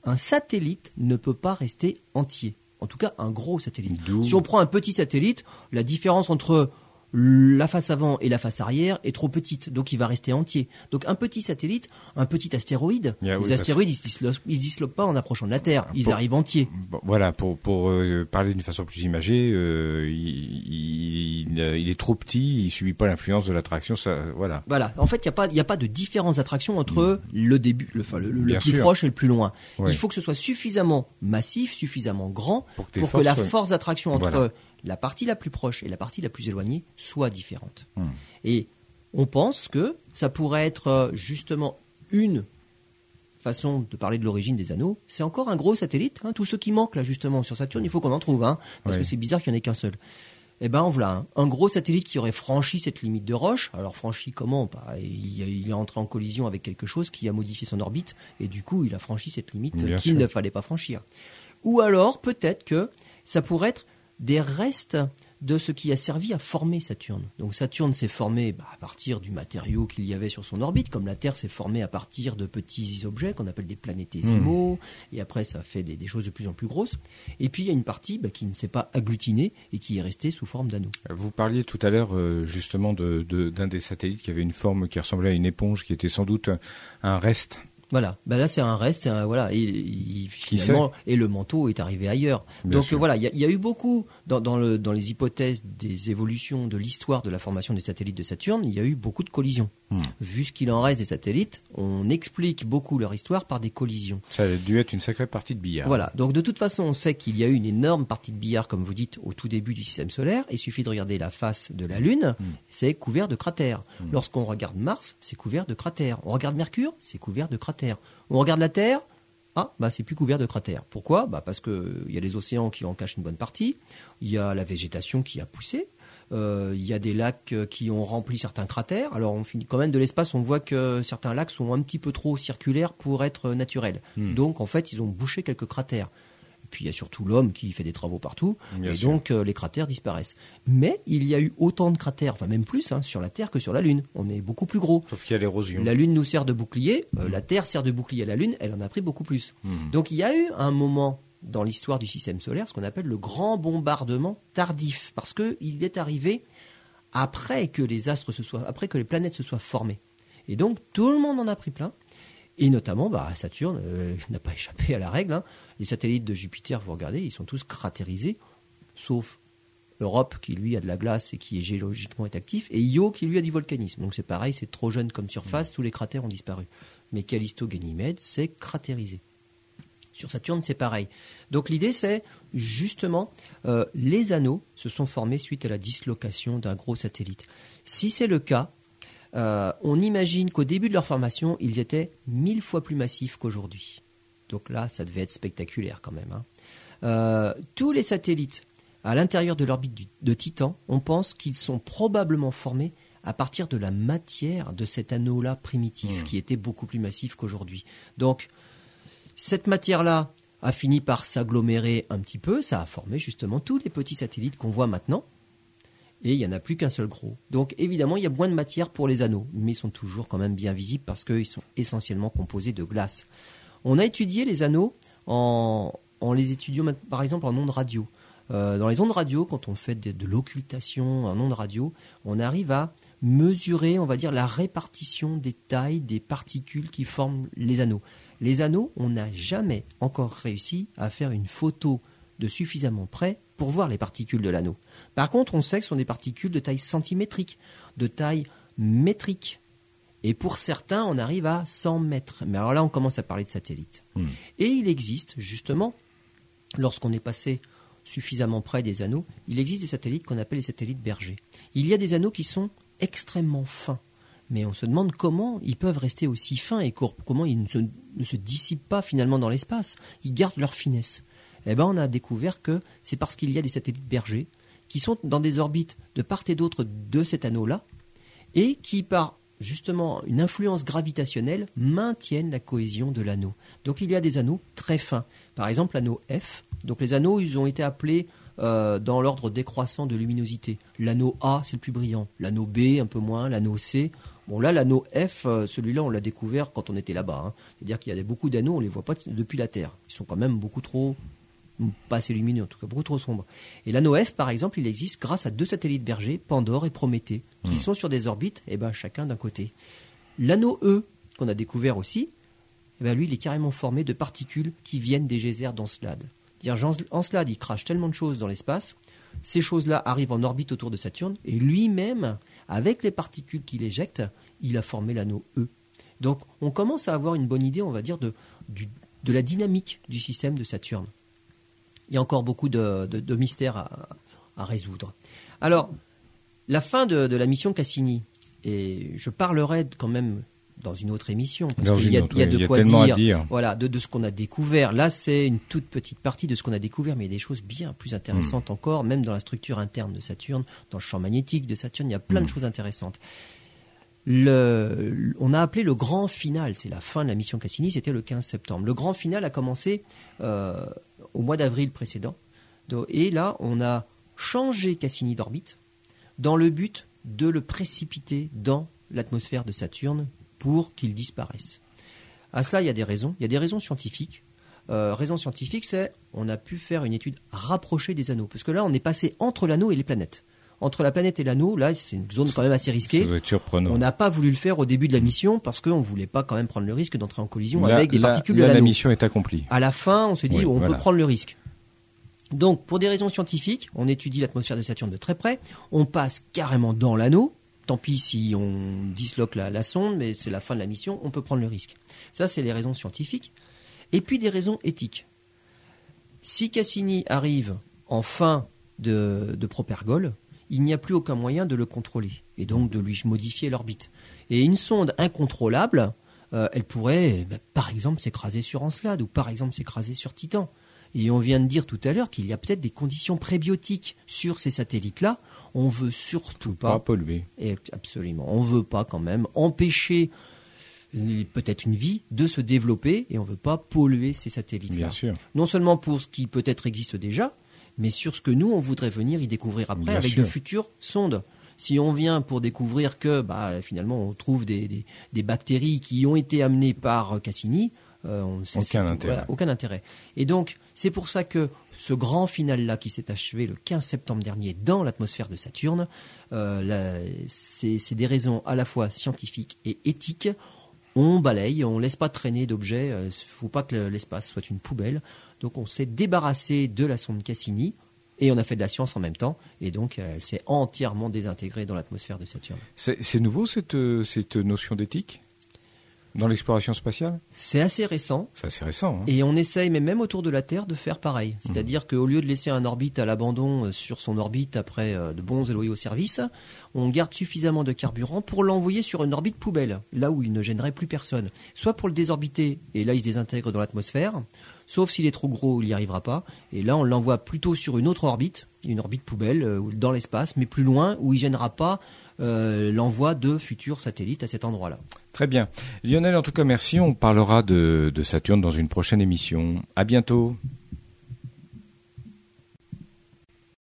un satellite ne peut pas rester entier. En tout cas, un gros satellite. Si on prend un petit satellite, la différence entre la face avant et la face arrière est trop petite, donc il va rester entier. Donc un petit satellite, un petit astéroïde, Yeah, oui, les astéroïdes ils se, disloquent, ils se disloquent pas en approchant de la Terre, ils Pour- arrivent entiers. Bon, voilà, pour, pour euh, parler d'une façon plus imagée, euh, il, il, il est trop petit, il subit pas l'influence de l'attraction, ça, voilà. Voilà. En fait, il n'y a pas, il y a pas de différence d'attraction entre le début, le, enfin, le, le Mm. Bien plus sûr. proche et le plus loin. Ouais. Il faut que ce soit suffisamment massif, suffisamment grand Pour que la force d'attraction entre Voilà. La partie la plus proche et la partie la plus éloignée soit différente. Hmm. Et on pense que ça pourrait être euh, justement une façon de parler de l'origine des anneaux. C'est encore un gros satellite. hein. Tous ceux qui manquent là justement sur Saturne, il faut qu'on en trouve un parce que c'est bizarre qu'il n'y en ait qu'un seul. Eh ben voilà, un, un gros satellite qui aurait franchi cette limite de Roche. Alors franchi comment? Bah, il, il est entré en collision avec quelque chose qui a modifié son orbite et du coup il a franchi cette limite qu'il ne fallait pas franchir. Ou alors peut-être que ça pourrait être des restes de ce qui a servi à former Saturne. Donc Saturne s'est formé bah, à partir du matériau qu'il y avait sur son orbite, comme la Terre s'est formée à partir de petits objets qu'on appelle des planétésimaux, et après ça fait des, des choses de plus en plus grosses. Et puis il y a une partie bah, qui ne s'est pas agglutinée et qui est restée sous forme d'anneau. Vous parliez tout à l'heure euh, justement de- de- d'un des satellites qui avait une forme qui ressemblait à une éponge, qui était sans doute un reste. Voilà, bah là c'est un reste, un- voilà, et, finalement, et le manteau est arrivé ailleurs. Bien Donc sûr. voilà, il y, a- il y a eu beaucoup dans, dans, le, dans les hypothèses des évolutions de l'histoire de la formation des satellites de Saturne, il y a eu beaucoup de collisions. Hmm. Vu ce qu'il en reste des satellites, on explique beaucoup leur histoire par des collisions. Ça a dû être une sacrée partie de billard. Voilà, donc de toute façon, on sait qu'il y a eu une énorme partie de billard, comme vous dites, au tout début du système solaire. Il suffit de regarder la face de la Lune, Hmm. c'est couvert de cratères. Lorsqu'on regarde Mars, c'est couvert de cratères. On regarde Mercure, c'est couvert de cratères. On regarde la Terre, ah, bah c'est plus couvert de cratères. Pourquoi? Bah Parce qu'il y a les océans qui en cachent une bonne partie, il y a la végétation qui a poussé, euh, il y a des lacs euh, qui ont rempli certains cratères. Alors on finit quand même de l'espace, on voit que certains lacs sont un petit peu trop circulaires pour être euh, naturels. Hmm. Donc en fait, ils ont bouché quelques cratères. Et puis il y a surtout l'homme qui fait des travaux partout, Bien et sûr. donc euh, les cratères disparaissent. Mais il y a eu autant de cratères, enfin même plus, hein, sur la Terre que sur la Lune. On est beaucoup plus gros. Sauf qu'il y a l'érosion. La Lune nous sert de bouclier, euh, la Terre sert de bouclier à la Lune, elle en a pris beaucoup plus. Hmm. Donc il y a eu un moment dans l'histoire du système solaire ce qu'on appelle le grand bombardement tardif, parce qu'il est arrivé après que les astres se soient, après que les planètes se soient formées. Et donc tout le monde en a pris plein. Et notamment, bah, Saturne euh, n'a pas échappé à la règle. hein. Les satellites de Jupiter, vous regardez, ils sont tous cratérisés, sauf Europe qui lui a de la glace et qui est géologiquement est actif, et Io qui lui a du volcanisme. Donc c'est pareil, c'est trop jeune comme surface, tous les cratères ont disparu. Mais Callisto Ganymède, c'est cratérisé. Sur Saturne, c'est pareil. Donc l'idée, c'est justement, euh, les anneaux se sont formés suite à la dislocation d'un gros satellite. Si c'est le cas, euh, on imagine qu'au début de leur formation, ils étaient mille fois plus massifs qu'aujourd'hui. Donc là, ça devait être spectaculaire quand même. hein. Euh, tous les satellites à l'intérieur de l'orbite de Titan, on pense qu'ils sont probablement formés à partir de la matière de cet anneau-là primitif, qui était beaucoup plus massif qu'aujourd'hui. Donc, cette matière-là a fini par s'agglomérer un petit peu, ça a formé justement tous les petits satellites qu'on voit maintenant. Et il n'y en a plus qu'un seul gros. Donc évidemment, il y a moins de matière pour les anneaux, mais ils sont toujours quand même bien visibles parce qu'ils sont essentiellement composés de glace. On a étudié les anneaux en, les étudiant par exemple en ondes radio. Euh, dans les ondes radio, quand on fait de, de l'occultation en ondes radio, on arrive à mesurer, on va dire, la répartition des tailles des particules qui forment les anneaux. Les anneaux, on n'a jamais encore réussi à faire une photo de suffisamment près pour voir les particules de l'anneau. Par contre, on sait que ce sont des particules de taille centimétrique, de taille métrique. Et pour certains, on arrive à 100 mètres. Mais alors là, on commence à parler de satellites. Hmm. Et il existe, justement, lorsqu'on est passé suffisamment près des anneaux, il existe des satellites qu'on appelle les satellites bergers. Il y a des anneaux qui sont extrêmement fins. Mais on se demande comment ils peuvent rester aussi fins et comment ils ne se, ne se dissipent pas finalement dans l'espace. Ils gardent leur finesse. Eh ben, on a découvert que c'est parce qu'il y a des satellites bergers qui sont dans des orbites de part et d'autre de cet anneau-là et qui, par justement une influence gravitationnelle, maintiennent la cohésion de l'anneau. Donc il y a des anneaux très fins. Par exemple, l'anneau F. Donc les anneaux, ils ont été appelés euh, dans l'ordre décroissant de luminosité. L'anneau A, c'est le plus brillant. L'anneau B, un peu moins. L'anneau C. Bon là, l'anneau F, euh, celui-là, on l'a découvert quand on était là-bas. hein. C'est-à-dire qu'il y a beaucoup d'anneaux, on les voit pas depuis la Terre. Ils sont quand même beaucoup trop pas assez lumineux, en tout cas beaucoup trop sombres. Et l'anneau F, par exemple, il existe grâce à deux satellites bergers, Pandore et Prométhée, qui sont sur des orbites, et ben chacun d'un côté. L'anneau E, qu'on a découvert aussi, eh ben lui, il est carrément formé de particules qui viennent des geysers d'Encelade. Encelade, il crache tellement de choses dans l'espace, ces choses-là arrivent en orbite autour de Saturne, et lui-même, avec les particules qu'il éjecte, il a formé l'anneau E. Donc, on commence à avoir une bonne idée, on va dire, de, du- de la dynamique du système de Saturne. Il y a encore beaucoup de, de- de mystères à, à résoudre. Alors, la fin de, de la mission Cassini, et je parlerai quand même dans une autre émission, parce qu'il y a, y a de y a quoi à dire, dire. Voilà, de, ce qu'on a découvert. Là, c'est une toute petite partie de ce qu'on a découvert, mais il y a des choses bien plus intéressantes Hmm. encore, même dans la structure interne de Saturne, dans le champ magnétique de Saturne, il y a plein de Hmm. choses intéressantes. Le, on a appelé le grand final, c'est la fin de la mission Cassini, c'était le 15 septembre. Le grand final a commencé euh, au mois d'avril précédent. Et là, on a changé Cassini d'orbite dans le but de le précipiter dans l'atmosphère de Saturne pour qu'il disparaisse. À cela, il y a des raisons. Il y a des raisons scientifiques. Euh, raison scientifique, c'est on a pu faire une étude rapprochée des anneaux. Parce que là, on est passé entre l'anneau et les planètes. Entre la planète et l'anneau, là, c'est une zone quand même assez risquée. Ça doit être surprenant. On n'a pas voulu le faire au début de la mission parce qu'on ne voulait pas quand même prendre le risque d'entrer en collision Là- avec des là- particules là, de la l'anneau. mission est accomplie. À la fin, on se dit Oui, on voilà. peut prendre le risque. Donc, pour des raisons scientifiques, on étudie l'atmosphère de Saturne de très près. On passe carrément dans l'anneau. Tant pis si on disloque la, la sonde, mais c'est la fin de la mission, on peut prendre le risque. Ça, c'est les raisons scientifiques. Et puis des raisons éthiques. Si Cassini arrive en fin de, de Propergol, il n'y a plus aucun moyen de le contrôler et donc de lui modifier l'orbite. Et une sonde incontrôlable, euh, elle pourrait, bah, par exemple, s'écraser sur Encelade ou par exemple s'écraser sur Titan. Et on vient de dire tout à l'heure qu'il y a peut-être des conditions prébiotiques sur ces satellites-là. On veut surtout Pas pas, pollué. et absolument, on veut pas quand même empêcher euh, peut-être une vie de se développer et on veut pas polluer ces satellites-là Bien sûr. non seulement pour ce qui peut-être existe déjà, mais sur ce que nous, on voudrait venir y découvrir après Bien avec sûr. de futures sondes. Si on vient pour découvrir que bah, finalement on trouve des, des- des bactéries qui ont été amenées par euh, Cassini, aucun intérêt. aucun intérêt. Et donc, c'est pour ça que ce grand final-là qui s'est achevé le 15 septembre dernier dans l'atmosphère de Saturne, c'est des raisons à la fois scientifiques et éthiques on balaye, on laisse pas traîner d'objets. Il euh, ne faut pas que l'espace soit une poubelle. Donc on s'est débarrassé de la sonde Cassini et on a fait de la science en même temps. Et donc euh, elle s'est entièrement désintégrée dans l'atmosphère de Saturne. C'est nouveau euh, cette notion d'éthique? Dans l'exploration spatiale C'est assez récent. C'est assez récent. Hein. Et on essaye, mais même autour de la Terre, de faire pareil. Mmh. C'est-à-dire qu'au lieu de laisser un orbite à l'abandon euh, sur son orbite après euh, de bons et loyaux services, on garde suffisamment de carburant pour l'envoyer sur une orbite poubelle, là où il ne gênerait plus personne. Soit pour le désorbiter, et là il se désintègre dans l'atmosphère, sauf s'il est trop gros, il n'y arrivera pas. Et là on l'envoie plutôt sur une autre orbite, une orbite poubelle, euh, dans l'espace, mais plus loin, où il gênera pas l'envoi de futurs satellites à cet endroit-là. Très bien. Lionel, en tout cas, merci. On parlera de, de Saturne dans une prochaine émission. À bientôt.